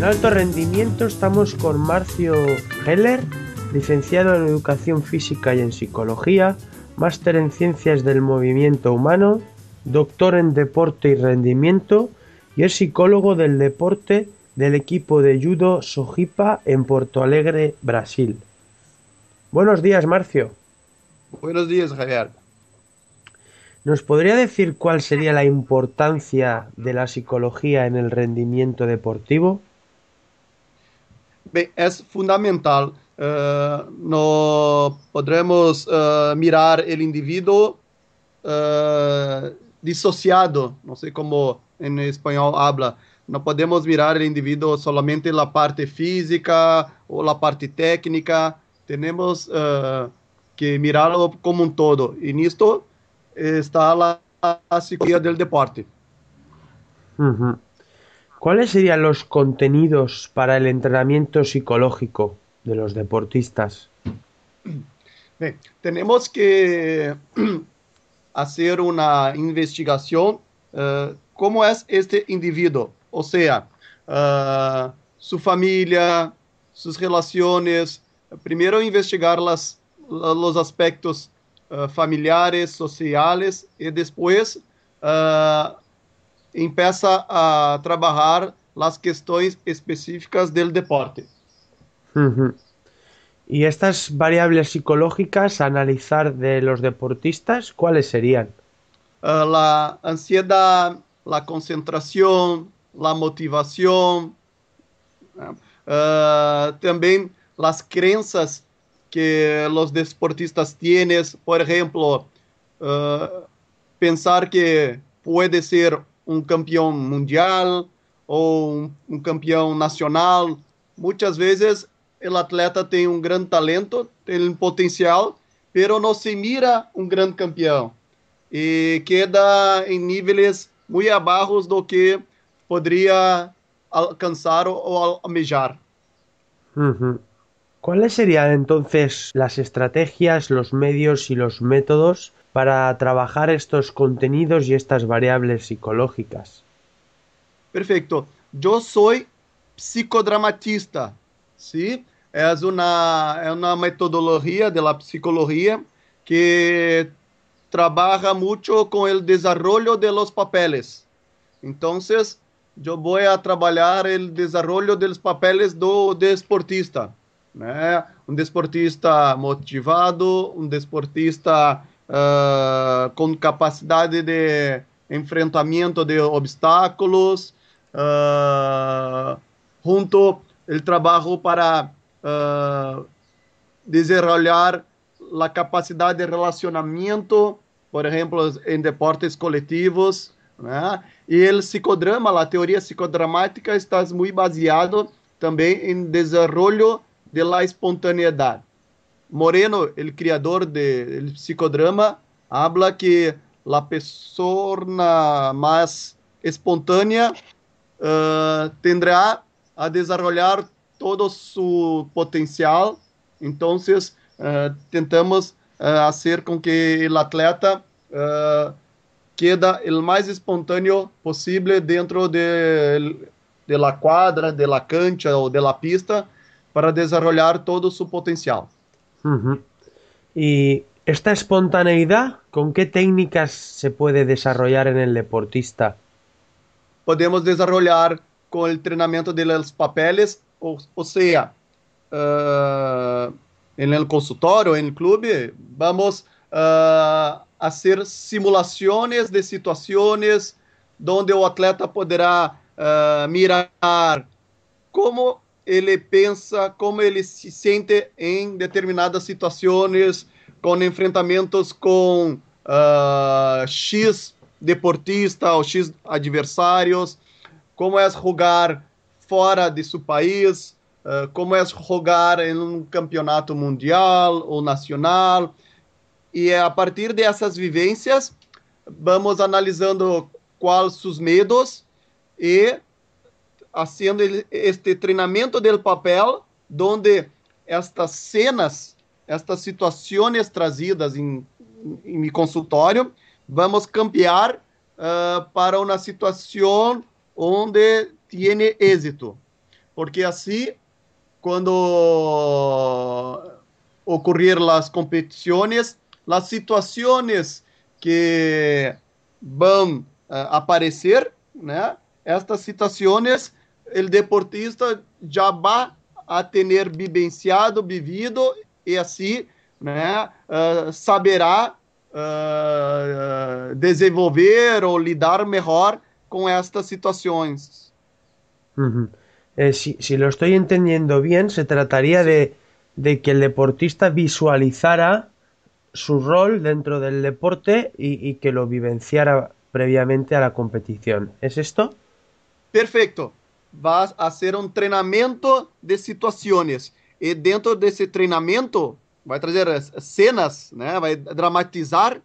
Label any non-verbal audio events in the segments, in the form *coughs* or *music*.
En alto rendimiento estamos con Marcio Heller, licenciado en Educación Física y en Psicología, máster en Ciencias del Movimiento Humano, doctor en Deporte y Rendimiento y es psicólogo del deporte del equipo de judo Sojipa en Porto Alegre, Brasil. Buenos días, Marcio. Buenos días, Javier. ¿Nos podría decir cuál sería la importancia de la psicología en el rendimiento deportivo? Bem, é fundamental. Uh, não podemos uh, mirar o indivíduo uh, dissociado, não sei como em espanhol habla. Não podemos mirar o indivíduo solamente na parte física ou na parte técnica. Temos que mirá-lo como um todo. E nisto está a, a psicología del deporte. Uh ¿Cuáles serían los contenidos para el entrenamiento psicológico de los deportistas? Bien, tenemos que *clears throat* hacer una investigación uh, cómo es este individuo, o sea, uh, su familia, sus relaciones. Primero investigar las, los aspectos familiares, sociales y después empieza a trabajar las cuestiones específicas del deporte. Uh Y estas variables psicológicas a analizar de los deportistas, ¿cuáles serían? Uh, la ansiedad, la concentración, la motivación, uh, también las creencias que los deportistas tienen, por ejemplo, uh, pensar que puede ser um campeão mundial ou um, um campeão nacional. Muitas vezes o atleta tem um grande talento, tem um potencial, pero não se mira um grande campeão e queda em níveis muito abaixo do que poderia alcançar ou almejar. Uh ¿Cuáles serían entonces las estrategias, los medios y los métodos para trabajar estos contenidos y estas variables psicológicas? Perfecto. Yo soy psicodramatista, ¿sí? Es una, es una metodología de la psicología que trabaja mucho con el desarrollo de los papeles. Entonces, yo voy a trabalhar el desarrollo de los papeles do desportista. Né? Um desportista motivado, um desportista uh, com capacidade de enfrentamento de obstáculos, uh, junto o trabalho para uh, desenvolver a capacidade de relacionamento, por exemplo, em deportes coletivos, né? E o psicodrama, a teoria psicodramática está muito baseado também em desenvolvimento de la espontaneidade. Moreno, el criador del psicodrama, habla que la persona más espontánea uh, tendrá a desarrollar todo su potencial. Entonces, uh, tentamos uh, com que el atleta queda el mais espontâneo possível dentro de, de la quadra, de la cancha ou de la pista para desarrollar todo su potencial. ¿Y esta espontaneidad, con qué técnicas se puede desarrollar en el deportista? Podemos desarrollar con el entrenamiento de los papeles, o, sea, uh, en el consultorio, en el club, vamos a hacer simulaciones de situaciones donde el atleta podrá uh, mirar cómo ele pensa, como ele se sente em determinadas situações, com enfrentamentos com uh, X deportista ou X adversários, como é jogar fora de seu país, uh, como é jogar em um campeonato mundial ou nacional. E a partir dessas vivências, vamos analisando quais os medos e haciendo este treinamento del papel, donde estas cenas, estas situações trazidas em, mi consultório, vamos cambiar uh, para uma situação onde tiene êxito. porque assim, quando ocorrer as competições, as situações que vão uh, aparecer, né? Estas situações, o deportista já vai a ter vivenciado, vivido e assim, né, uh, saberá uh, desenvolver ou lidar melhor com estas situações. Uh -huh. eh, si, si, lo estoy entendiendo bien, se trataría de, de, que el deportista visualizara su rol dentro del deporte y, y, que lo vivenciara previamente a la competición. ¿Es esto? Perfecto. Vas a hacer un entrenamiento de situaciones y dentro de ese entrenamiento vai trazer cenas, né? vai dramatizar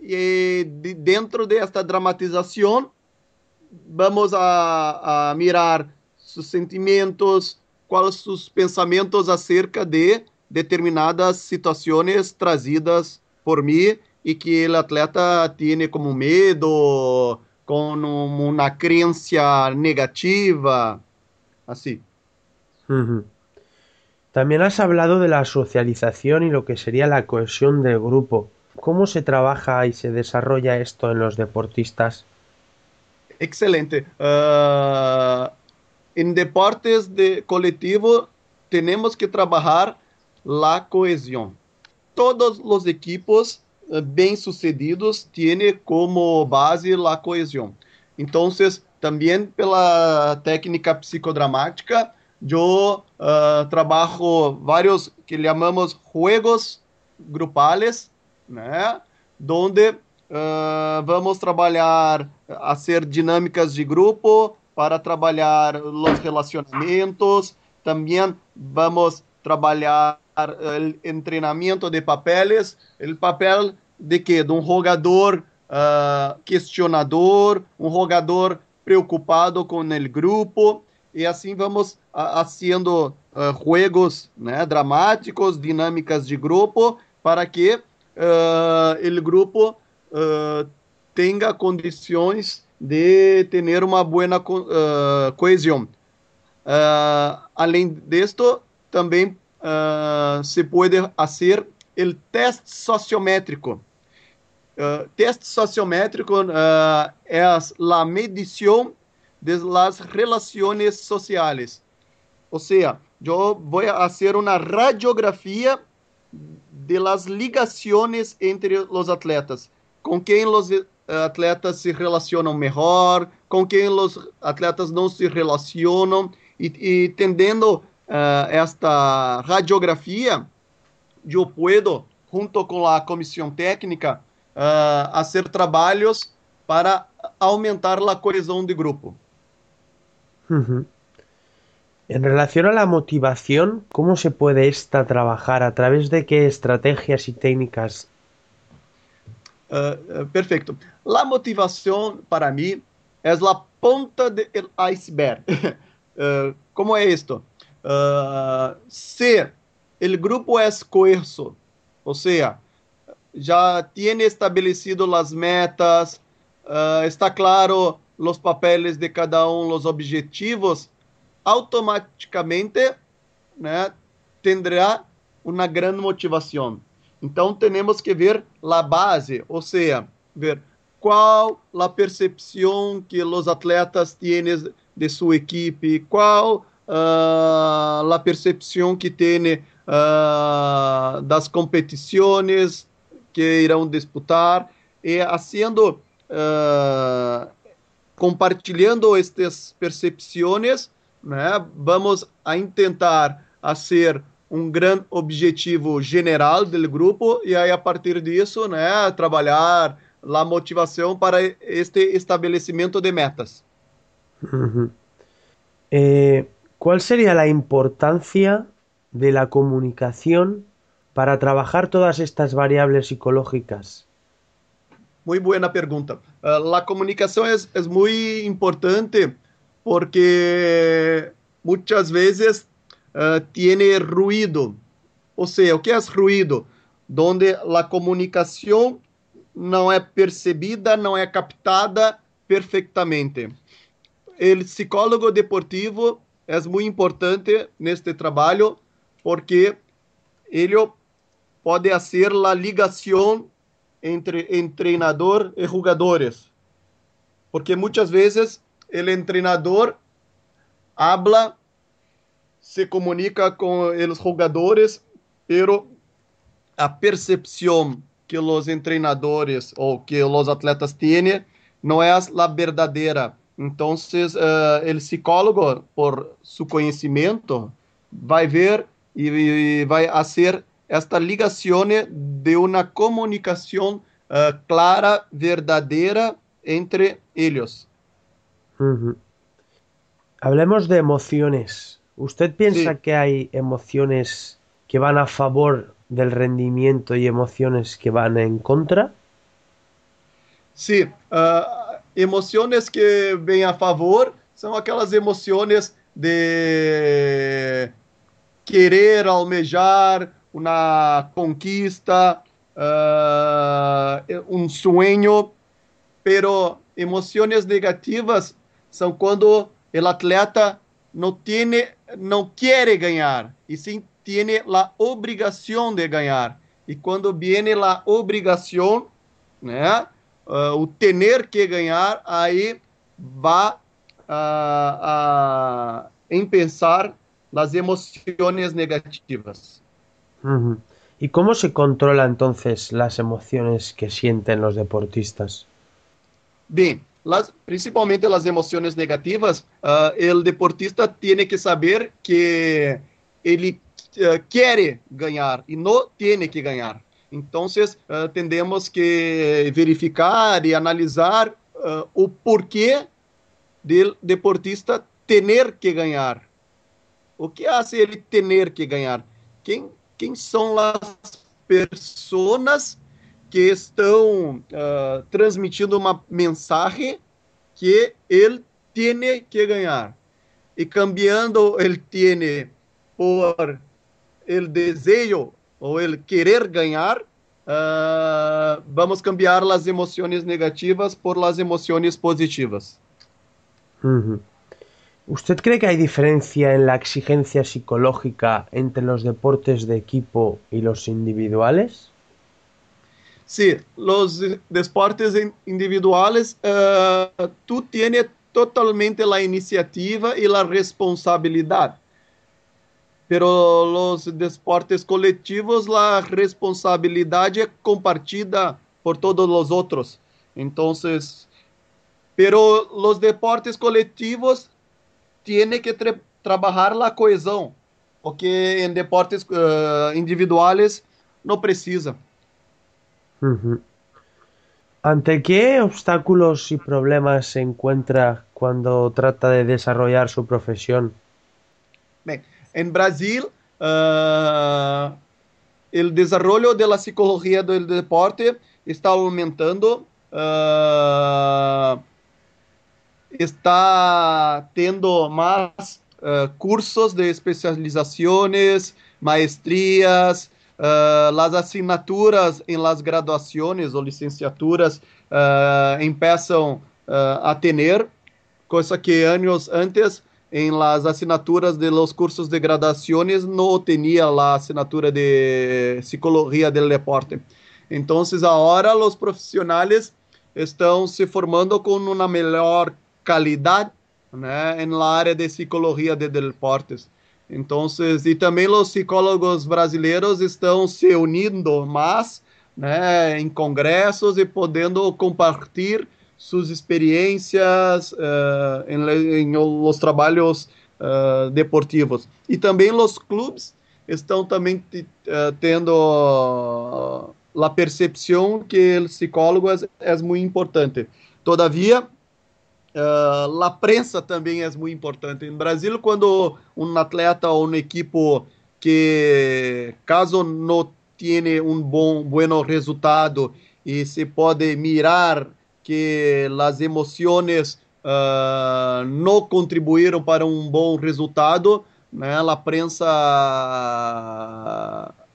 e de, dentro desta dramatização vamos a, a mirar seus sentimentos, quais seus pensamentos acerca de determinadas situações trazidas por mim e que o atleta tem como medo, com uma crença negativa. Uhum. También has hablado de la socialización y lo que sería la cohesión del grupo. ¿Cómo se trabaja y se desarrolla esto en los deportistas? Excelente. Uh, en deportes de colectivo tenemos que trabajar la cohesión. Todos los equipos uh, bem sucedidos tienen como base la cohesión. Entonces, también pela técnica psicodramática, eu uh, vários que chamamos juegos grupales, né? Donde uh, vamos trabalhar a ser dinâmicas de grupo para trabalhar os relacionamentos. Também vamos trabalhar o treinamento de papeles, o papel de que de um jogador uh, questionador, um jogador preocupado com o grupo e assim vamos haciendo uh, juegos né, dramáticos, dinâmicas de grupo, para que uh, o grupo uh, tenha condições de ter uma boa uh, coesão. além disto, também se pode fazer o teste sociométrico. Uh, teste sociométrico é a medição de las relaciones sociales. O sea, yo voy a hacer una radiografía de las ligaciones entre los atletas. Com quem los atletas se relacionam melhor, com quem os atletas não se relacionam, e, e tendendo uh, esta radiografia, eu puedo, junto com a comissão técnica, uh, fazer trabalhos para aumentar a coesão de grupo. En relación a la motivación, ¿cómo se puede esta trabajar? ¿A través de qué estrategias y técnicas? Uh, perfecto. La motivación para mí es la punta del iceberg. uh, *laughs* ¿Cómo es esto? Uh, si el grupo es coeso, o sea, ya tiene establecido las metas, está claro los papeles de cada um, os objetivos, automaticamente né, terá uma grande motivação. Então, temos que ver a base, ou seja, ver qual a percepção que os atletas têm de sua equipe, qual uh, a percepção que têm uh, das competições que irão disputar, e haciendo uh, compartilhando estas percepções, né, vamos a tentar fazer um grande objetivo general do grupo e aí a partir disso, né, trabalhar a motivação para este estabelecimento de metas. Uh -huh. Eh, ¿Cuál sería la importancia de la comunicación para trabajar todas estas variables psicológicas? Muy buena pregunta. Uh, la comunicación es, es, muy importante porque muchas veces uh, tiene ruido. O sea, ¿qué es ruido? Donde la comunicación não é percebida, não é captada perfeitamente. O psicólogo deportivo é muito importante neste trabalho porque ele pode fazer a ligação entre treinador e jogadores. Porque muitas vezes o treinador habla, se comunica com os jogadores, pero a percepção que os treinadores ou que os atletas têm não é a verdadeira. Então, uh, o psicólogo, por seu conhecimento, vai ver e, e vai fazer esta ligação de uma comunicação uh, clara, verdadeira entre eles. Uh Hablemos de emociones. ¿Usted piensa sí. que hay emociones que van a favor del rendimiento y emociones que van en contra? Sí, uh, emociones que ven a favor são aquelas emoções de querer almejar uma conquista, uh, um sonho, pero emoções negativas são quando o atleta não tem, não quer ganhar, e sim tem a obrigação de ganhar. E quando vem a obrigação, né, uh, o ter que ganhar, aí vai uh, uh, em pensar las emociones negativas. Uh -huh. ¿Y cómo se controla entonces las emociones que sienten los deportistas? Bien, las, principalmente las emociones negativas, uh, el deportista tiene que saber que ele uh, quiere ganar y no tiene que ganar. Entonces, uh, tendemos que verificar y analizar o porquê del deportista tener que ganhar. O que hace ele ter que ganhar? Quem, quem são as pessoas que estão uh, transmitindo uma mensagem que ele tem que ganhar? E cambiando ele tem por el desejo ou ele querer ganhar, uh, vamos cambiar as emoções negativas por as emoções positivas. ¿Usted cree que hay diferencia en la exigencia psicológica entre los deportes de equipo y los individuales? Sí, los deportes individuales, uh, tú tienes totalmente la iniciativa y la responsabilidad. Pero los deportes colectivos, la responsabilidad es compartida por todos los otros. Entonces, pero los deportes colectivos tiene que tra trabajar la cohesión, porque en deportes uh, individuales no precisa. ¿Ante qué obstáculos y problemas se encuentra cuando trata de desarrollar su profesión? En Brasil, uh, el desarrollo de la psicología del deporte está aumentando. Uh, está tendo mais uh, cursos de especializações, maestrias, uh, las asignaturas em las graduações ou licenciaturas uh, empiezam uh, a ter, coisa que anos antes em las assinaturas de los cursos de graduações não tinha a assinatura de psicologia del deporte. Então, agora os profissionais estão se formando com uma melhor calidad né, en la área de psicología de deportes. Entonces, e também os psicólogos brasileiros estão se unindo mais né, em congressos e podendo compartilhar suas experiências uh, em, os trabalhos uh, deportivos. E também os clubes estão também uh, tendo a percepção que o psicólogo é, muito importante. Todavia, Uh, a prensa também é muito importante. No Brasil, quando um atleta ou um equipo que, caso não tenha um bom bueno resultado e se pode mirar que as emoções uh, não contribuíram para um bom resultado, né, a prensa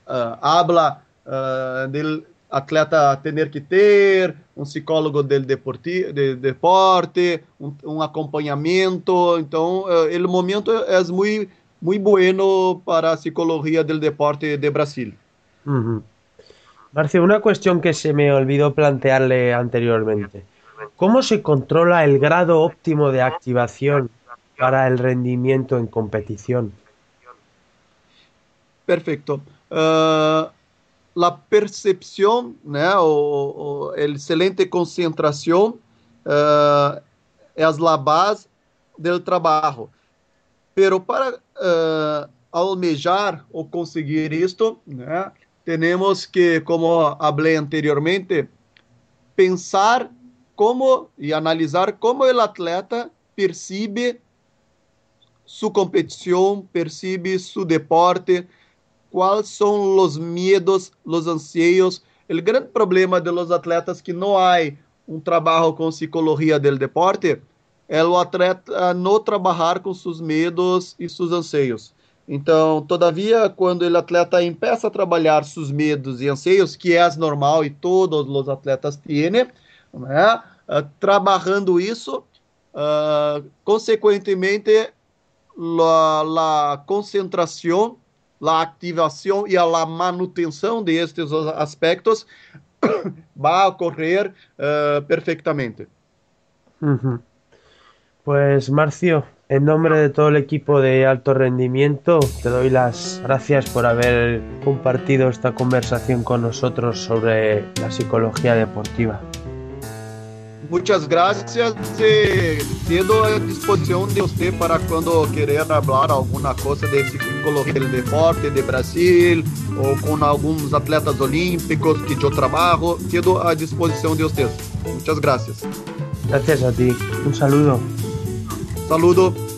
uh, habla uh, atleta ter que ter, um psicólogo deporti, de deporte, um, acompanhamento. Então, uh, o momento é muito muito bueno para a psicologia del deporte de Brasil. Uh -huh. Marcio, una cuestión que se me olvidó plantearle anteriormente. ¿Cómo se controla el grado óptimo de activación para el rendimiento en competición? Perfecto. Uh, la percepción, né, o, o excelente concentração uh, é a base do trabalho. Pero para uh, almejar ou conseguir isto, né, temos que, como falei anteriormente, pensar como e analisar como o atleta percebe sua competição, percebe seu deporte, quais são os medos, os anseios. O grande problema de los atletas que não há um trabalho com psicologia do deporte é o atleta não trabalhar com seus medos e seus anseios. Então, todavia, quando o atleta começa a trabalhar seus medos e anseios, que é normal e todos os atletas têm, né? Uh, trabalhando isso, uh, consequentemente, a concentração a ativação e a manutenção destes aspectos *coughs* vai ocorrer uh, perfeitamente. Uhum. Pues Marcio, en nombre de todo el equipo de alto rendimiento, te doy las gracias por haber compartido esta conversación con nosotros sobre la psicología deportiva. Muchas gracias. Quedo à disposição de você para quando querer falar alguma coisa de psicologia do deporte de Brasil ou com alguns atletas olímpicos que eu trabalho. Quedo à disposição de vocês. Muchas gracias. Gracias a ti. Un saludo. Saludo.